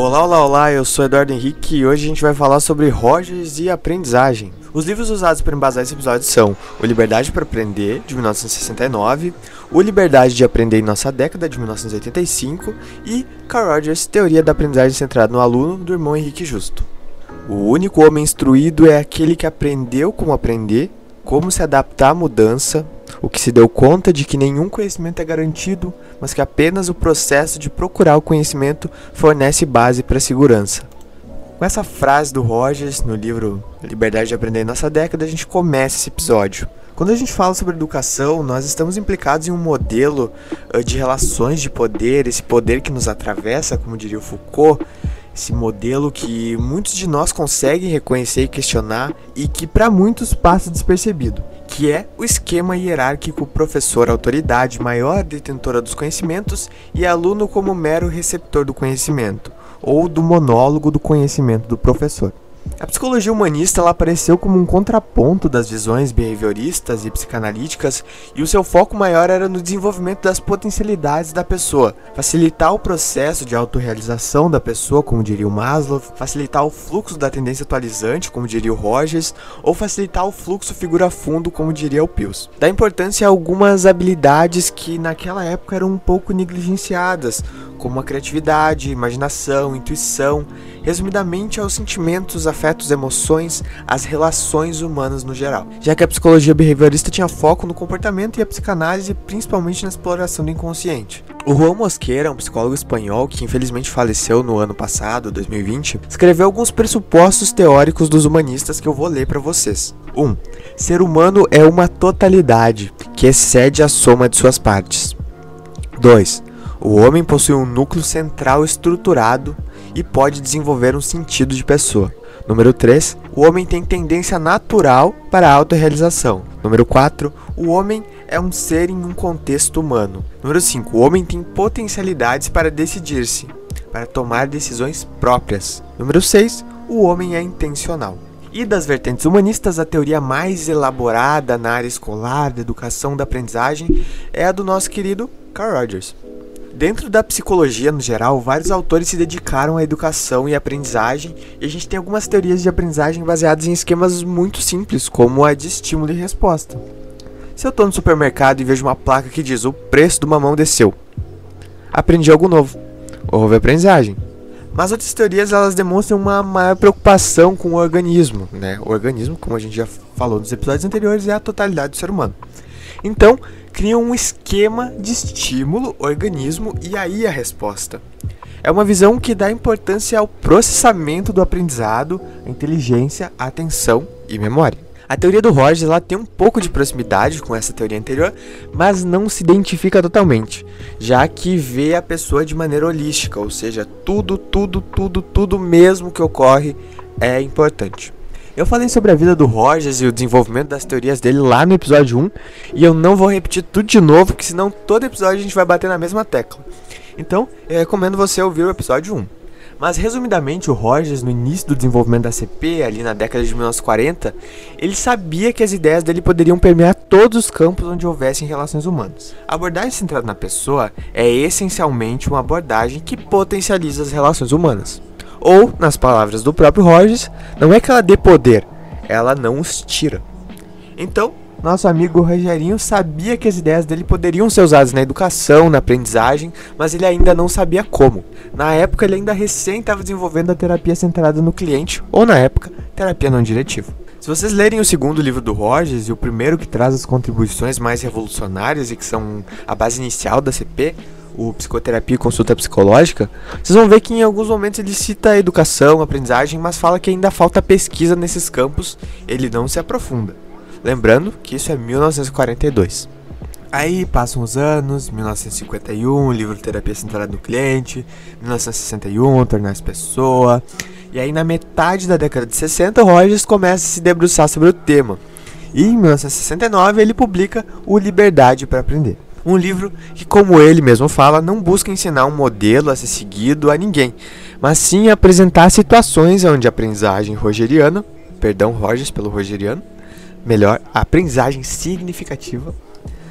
Olá, olá, olá, eu sou Eduardo Henrique e hoje a gente vai falar sobre Rogers e aprendizagem. Os livros usados para embasar esse episódio são O Liberdade para Aprender, de 1969, O Liberdade de Aprender em Nossa Década, de 1985 e Carl Rogers, Teoria da Aprendizagem Centrada no Aluno, do irmão Henrique Justo. O único homem instruído é aquele que aprendeu como aprender, como se adaptar à mudança, o que se deu conta de que nenhum conhecimento é garantido, mas que apenas o processo de procurar o conhecimento fornece base para a segurança. Com essa frase do Rogers no livro Liberdade de Aprender em Nossa Década, a gente começa esse episódio. Quando a gente fala sobre educação, nós estamos implicados em um modelo de relações de poder, esse poder que nos atravessa, como diria o Foucault, esse modelo que muitos de nós conseguem reconhecer e questionar e que para muitos passa despercebido que é o esquema hierárquico professor-autoridade, maior detentora dos conhecimentos, e aluno como mero receptor do conhecimento, ou do monólogo do conhecimento do professor. A psicologia humanista ela apareceu como um contraponto das visões behavioristas e psicanalíticas, e o seu foco maior era no desenvolvimento das potencialidades da pessoa, facilitar o processo de autorrealização da pessoa, como diria o Maslow, facilitar o fluxo da tendência atualizante, como diria o Rogers, ou facilitar o fluxo figura-fundo, como diria o Pius. Dá importância a algumas habilidades que naquela época eram um pouco negligenciadas, como a criatividade, imaginação, intuição, resumidamente aos sentimentos, afetos, emoções, as relações humanas no geral. Já que a psicologia behaviorista tinha foco no comportamento e a psicanálise principalmente na exploração do inconsciente. O Juan Mosqueira, um psicólogo espanhol que infelizmente faleceu no ano passado, 2020, escreveu alguns pressupostos teóricos dos humanistas que eu vou ler para vocês. 1. Um, ser humano é uma totalidade que excede a soma de suas partes. 2. O homem possui um núcleo central estruturado e pode desenvolver um sentido de pessoa. Número 3. O homem tem tendência natural para a autorrealização. Número 4. O homem é um ser em um contexto humano. Número 5. O homem tem potencialidades para decidir-se, para tomar decisões próprias. Número 6. O homem é intencional. E das vertentes humanistas, a teoria mais elaborada na área escolar, da educação, da aprendizagem é a do nosso querido Carl Rogers. Dentro da psicologia no geral, vários autores se dedicaram à educação e aprendizagem, e a gente tem algumas teorias de aprendizagem baseadas em esquemas muito simples, como a de estímulo e resposta. Se eu estou no supermercado e vejo uma placa que diz o preço do mamão desceu, aprendi algo novo. Houve aprendizagem. Mas outras teorias elas demonstram uma maior preocupação com o organismo, né? O organismo, como a gente já falou nos episódios anteriores, é a totalidade do ser humano. Então, criam um esquema de estímulo, organismo e aí a resposta. É uma visão que dá importância ao processamento do aprendizado, inteligência, atenção e memória. A teoria do Rogers ela tem um pouco de proximidade com essa teoria anterior, mas não se identifica totalmente, já que vê a pessoa de maneira holística, ou seja, tudo, tudo, tudo, tudo mesmo que ocorre é importante. Eu falei sobre a vida do Rogers e o desenvolvimento das teorias dele lá no episódio 1, e eu não vou repetir tudo de novo, porque senão todo episódio a gente vai bater na mesma tecla. Então, eu recomendo você ouvir o episódio 1. Mas resumidamente, o Rogers, no início do desenvolvimento da CP, ali na década de 1940, ele sabia que as ideias dele poderiam permear todos os campos onde houvessem relações humanas. A abordagem centrada na pessoa é essencialmente uma abordagem que potencializa as relações humanas. Ou, nas palavras do próprio Rogers, não é que ela dê poder, ela não os tira. Então, nosso amigo Rogerinho sabia que as ideias dele poderiam ser usadas na educação, na aprendizagem, mas ele ainda não sabia como. Na época, ele ainda recém estava desenvolvendo a terapia centrada no cliente, ou na época, terapia não diretiva. Se vocês lerem o segundo livro do Rogers e o primeiro que traz as contribuições mais revolucionárias e que são a base inicial da CP, o Psicoterapia e Consulta Psicológica, vocês vão ver que em alguns momentos ele cita educação, aprendizagem, mas fala que ainda falta pesquisa nesses campos, ele não se aprofunda. Lembrando que isso é 1942. Aí passam os anos, 1951, livro Terapia Centrada no Cliente, 1961, Tornar-se Pessoa. E aí na metade da década de 60, Rogers começa a se debruçar sobre o tema. E em 1969 ele publica O Liberdade para Aprender. Um livro que, como ele mesmo fala, não busca ensinar um modelo a ser seguido a ninguém, mas sim apresentar situações onde a aprendizagem rogeriana, perdão Rogers pelo rogeriano, melhor, a aprendizagem significativa,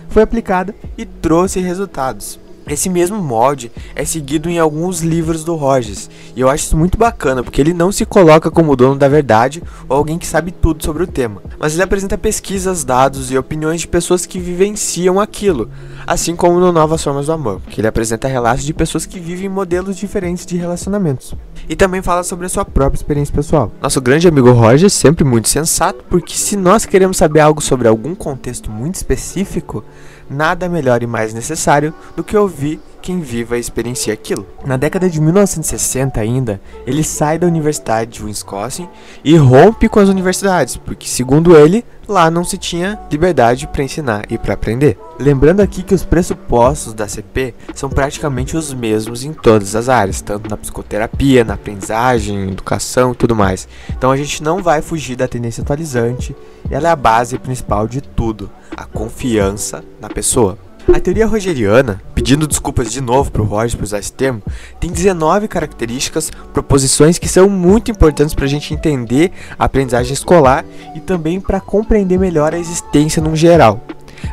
foi aplicada e trouxe resultados. Esse mesmo molde é seguido em alguns livros do Rogers, e eu acho isso muito bacana, porque ele não se coloca como dono da verdade ou alguém que sabe tudo sobre o tema, mas ele apresenta pesquisas, dados e opiniões de pessoas que vivenciam aquilo, assim como no Novas Formas do Amor, que ele apresenta relatos de pessoas que vivem modelos diferentes de relacionamentos. E também fala sobre a sua própria experiência pessoal. Nosso grande amigo Roger, sempre muito sensato, porque se nós queremos saber algo sobre algum contexto muito específico, nada melhor e mais necessário do que ouvir quem viva experiencia aquilo. Na década de 1960 ainda, ele sai da Universidade de Wisconsin e rompe com as universidades, porque segundo ele, lá não se tinha liberdade para ensinar e para aprender. Lembrando aqui que os pressupostos da CP são praticamente os mesmos em todas as áreas, tanto na psicoterapia, na aprendizagem, educação e tudo mais. Então a gente não vai fugir da tendência atualizante, ela é a base principal de tudo, a confiança na pessoa. A teoria rogeriana, pedindo desculpas de novo para o Roger por usar esse termo, tem 19 características, proposições que são muito importantes para a gente entender a aprendizagem escolar e também para compreender melhor a existência no geral.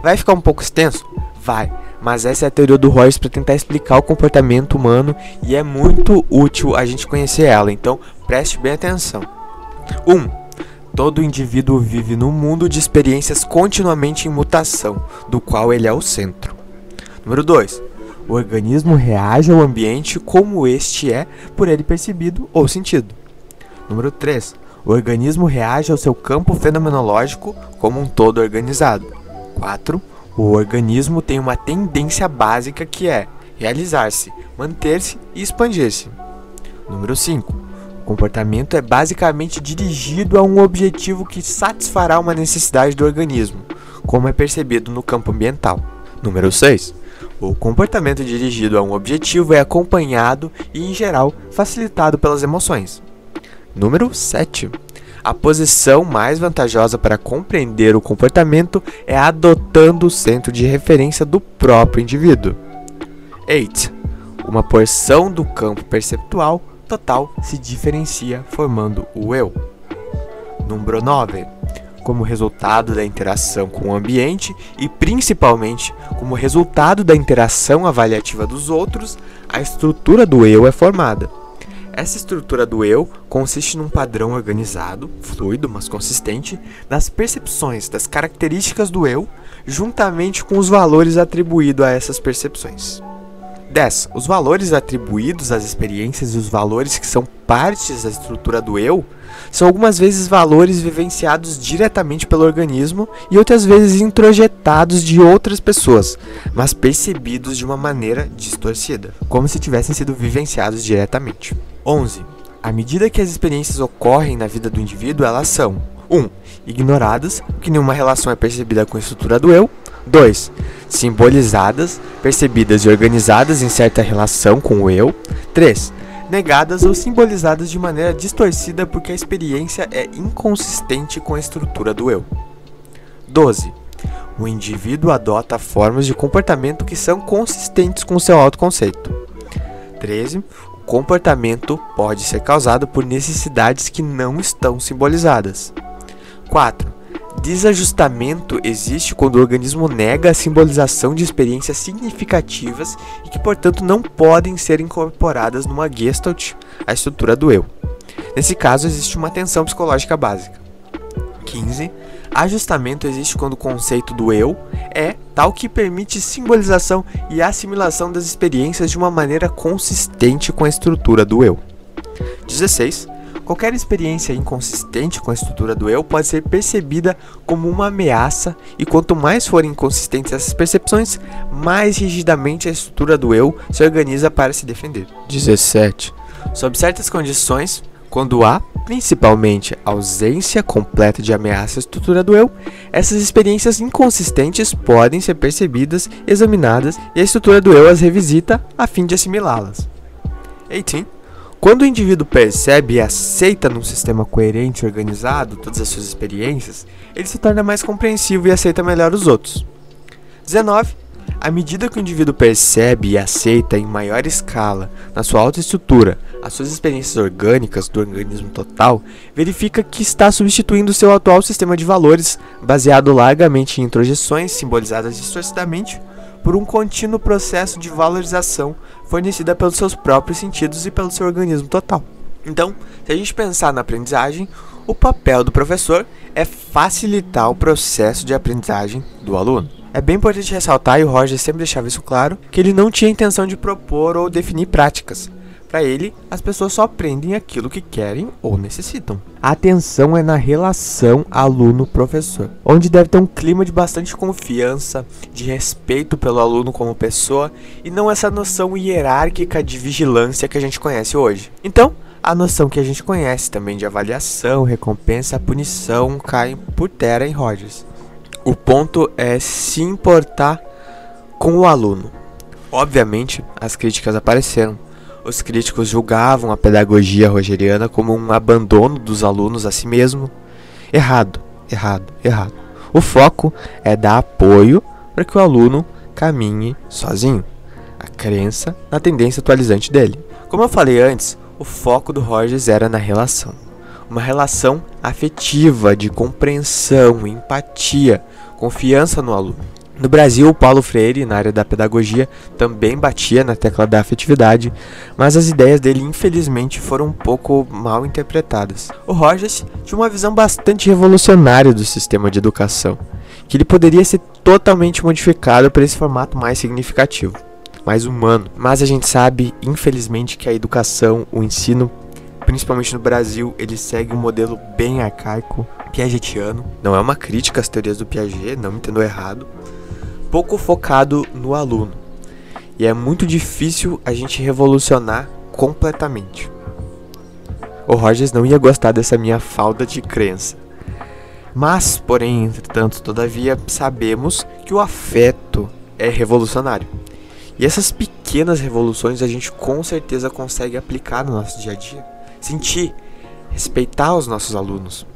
Vai ficar um pouco extenso? Vai, mas essa é a teoria do Royce para tentar explicar o comportamento humano e é muito útil a gente conhecer ela, então preste bem atenção. 1. Um, Todo indivíduo vive num mundo de experiências continuamente em mutação, do qual ele é o centro. Número 2. O organismo reage ao ambiente como este é por ele percebido ou sentido. Número 3. O organismo reage ao seu campo fenomenológico como um todo organizado. 4. O organismo tem uma tendência básica que é realizar-se, manter-se e expandir-se. Número 5. Comportamento é basicamente dirigido a um objetivo que satisfará uma necessidade do organismo, como é percebido no campo ambiental. Número 6. O comportamento dirigido a um objetivo é acompanhado e, em geral, facilitado pelas emoções. Número 7. A posição mais vantajosa para compreender o comportamento é adotando o centro de referência do próprio indivíduo. 8. Uma porção do campo perceptual total se diferencia formando o eu. Número 9. Como resultado da interação com o ambiente e principalmente como resultado da interação avaliativa dos outros, a estrutura do eu é formada. Essa estrutura do eu consiste num padrão organizado, fluido, mas consistente, das percepções, das características do eu, juntamente com os valores atribuídos a essas percepções. 10. Os valores atribuídos às experiências e os valores que são partes da estrutura do eu são algumas vezes valores vivenciados diretamente pelo organismo e outras vezes introjetados de outras pessoas, mas percebidos de uma maneira distorcida, como se tivessem sido vivenciados diretamente. 11. À medida que as experiências ocorrem na vida do indivíduo, elas são 1. Um, ignoradas, porque nenhuma relação é percebida com a estrutura do eu. 2. Simbolizadas, percebidas e organizadas em certa relação com o eu. 3. Negadas ou simbolizadas de maneira distorcida porque a experiência é inconsistente com a estrutura do eu. 12. O indivíduo adota formas de comportamento que são consistentes com seu autoconceito. 13. O comportamento pode ser causado por necessidades que não estão simbolizadas. 4 desajustamento existe quando o organismo nega a simbolização de experiências significativas e que, portanto, não podem ser incorporadas numa gestalt, a estrutura do eu. Nesse caso, existe uma tensão psicológica básica. 15. Ajustamento existe quando o conceito do eu é tal que permite simbolização e assimilação das experiências de uma maneira consistente com a estrutura do eu. 16. Qualquer experiência inconsistente com a estrutura do eu pode ser percebida como uma ameaça, e quanto mais forem inconsistentes essas percepções, mais rigidamente a estrutura do eu se organiza para se defender. 17. Sob certas condições, quando há, principalmente, ausência completa de ameaça à estrutura do eu, essas experiências inconsistentes podem ser percebidas, examinadas e a estrutura do eu as revisita a fim de assimilá-las. 18. Quando o indivíduo percebe e aceita num sistema coerente e organizado todas as suas experiências, ele se torna mais compreensivo e aceita melhor os outros. 19. À medida que o indivíduo percebe e aceita em maior escala, na sua autoestrutura, as suas experiências orgânicas do organismo total, verifica que está substituindo seu atual sistema de valores, baseado largamente em introjeções simbolizadas distorcidamente, por um contínuo processo de valorização fornecida pelos seus próprios sentidos e pelo seu organismo total. Então, se a gente pensar na aprendizagem, o papel do professor é facilitar o processo de aprendizagem do aluno. É bem importante ressaltar, e o Roger sempre deixava isso claro, que ele não tinha intenção de propor ou definir práticas. Para ele, as pessoas só aprendem aquilo que querem ou necessitam. A atenção é na relação aluno-professor, onde deve ter um clima de bastante confiança, de respeito pelo aluno como pessoa e não essa noção hierárquica de vigilância que a gente conhece hoje. Então, a noção que a gente conhece também de avaliação, recompensa, punição cai por terra em Rogers. O ponto é se importar com o aluno. Obviamente, as críticas apareceram. Os críticos julgavam a pedagogia rogeriana como um abandono dos alunos a si mesmo. Errado, errado, errado. O foco é dar apoio para que o aluno caminhe sozinho. A crença na tendência atualizante dele. Como eu falei antes, o foco do Rogers era na relação. Uma relação afetiva, de compreensão, empatia, confiança no aluno. No Brasil, Paulo Freire, na área da pedagogia, também batia na tecla da afetividade, mas as ideias dele, infelizmente, foram um pouco mal interpretadas. O Rogers tinha uma visão bastante revolucionária do sistema de educação, que ele poderia ser totalmente modificado para esse formato mais significativo mais humano. Mas a gente sabe, infelizmente, que a educação, o ensino, principalmente no Brasil, ele segue um modelo bem arcaico, piagetiano. Não é uma crítica às teorias do Piaget, não me entendeu errado. Pouco focado no aluno. E é muito difícil a gente revolucionar completamente. O Rogers não ia gostar dessa minha falta de crença. Mas, porém, entretanto, todavia, sabemos que o afeto é revolucionário. E essas pequenas revoluções a gente com certeza consegue aplicar no nosso dia a dia. Sentir, respeitar os nossos alunos.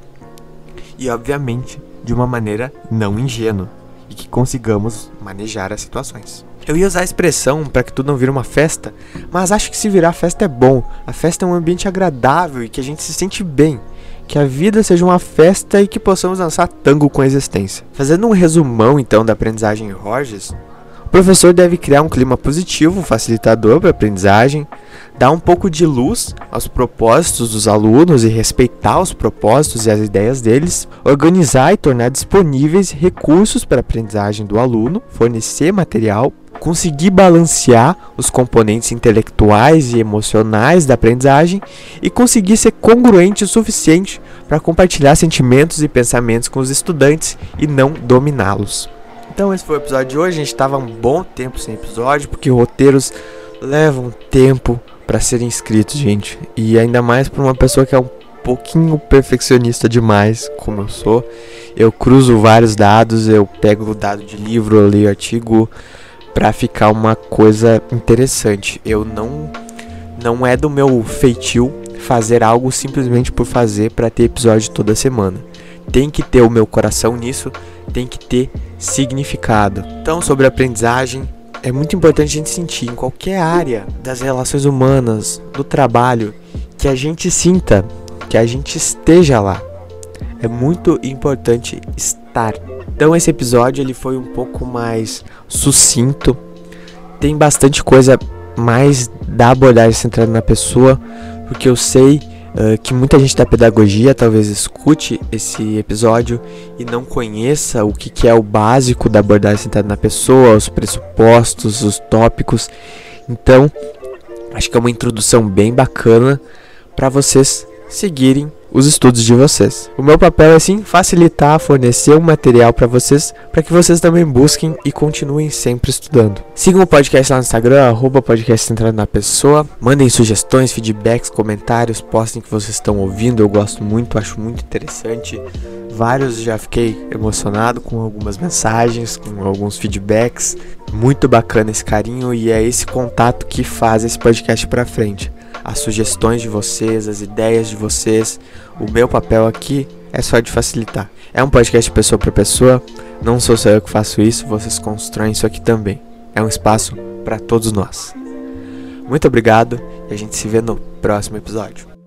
E obviamente de uma maneira não ingênua e que consigamos manejar as situações. Eu ia usar a expressão para que tudo não vire uma festa, mas acho que se virar festa é bom. A festa é um ambiente agradável e que a gente se sente bem. Que a vida seja uma festa e que possamos dançar tango com a existência. Fazendo um resumão então da aprendizagem em Rogers, o professor deve criar um clima positivo, facilitador para a aprendizagem, dar um pouco de luz aos propósitos dos alunos e respeitar os propósitos e as ideias deles, organizar e tornar disponíveis recursos para a aprendizagem do aluno, fornecer material, conseguir balancear os componentes intelectuais e emocionais da aprendizagem e conseguir ser congruente o suficiente para compartilhar sentimentos e pensamentos com os estudantes e não dominá-los. Então esse foi o episódio de hoje. A gente estava um bom tempo sem episódio, porque roteiros levam tempo para serem escritos, gente. E ainda mais para uma pessoa que é um pouquinho perfeccionista demais, como eu sou. Eu cruzo vários dados, eu pego o dado de livro, eu leio artigo para ficar uma coisa interessante. Eu não não é do meu feitio fazer algo simplesmente por fazer para ter episódio toda semana. Tem que ter o meu coração nisso, tem que ter significado. Então, sobre aprendizagem, é muito importante a gente sentir em qualquer área das relações humanas, do trabalho, que a gente sinta, que a gente esteja lá. É muito importante estar. Então esse episódio ele foi um pouco mais sucinto. Tem bastante coisa mais da abordagem centrada na pessoa, porque eu sei uh, que muita gente da pedagogia talvez escute esse episódio e não conheça o que, que é o básico da abordagem centrada na pessoa, os pressupostos, os tópicos. Então, acho que é uma introdução bem bacana para vocês seguirem os estudos de vocês. O meu papel é sim facilitar, fornecer um material para vocês, para que vocês também busquem e continuem sempre estudando. Sigam o podcast lá no Instagram, arroba podcast centrado na pessoa. Mandem sugestões, feedbacks, comentários, postem que vocês estão ouvindo. Eu gosto muito, acho muito interessante. Vários já fiquei emocionado com algumas mensagens, com alguns feedbacks. Muito bacana esse carinho e é esse contato que faz esse podcast para frente as sugestões de vocês, as ideias de vocês. O meu papel aqui é só de facilitar. É um podcast pessoa para pessoa, não sou só eu que faço isso, vocês constroem isso aqui também. É um espaço para todos nós. Muito obrigado e a gente se vê no próximo episódio.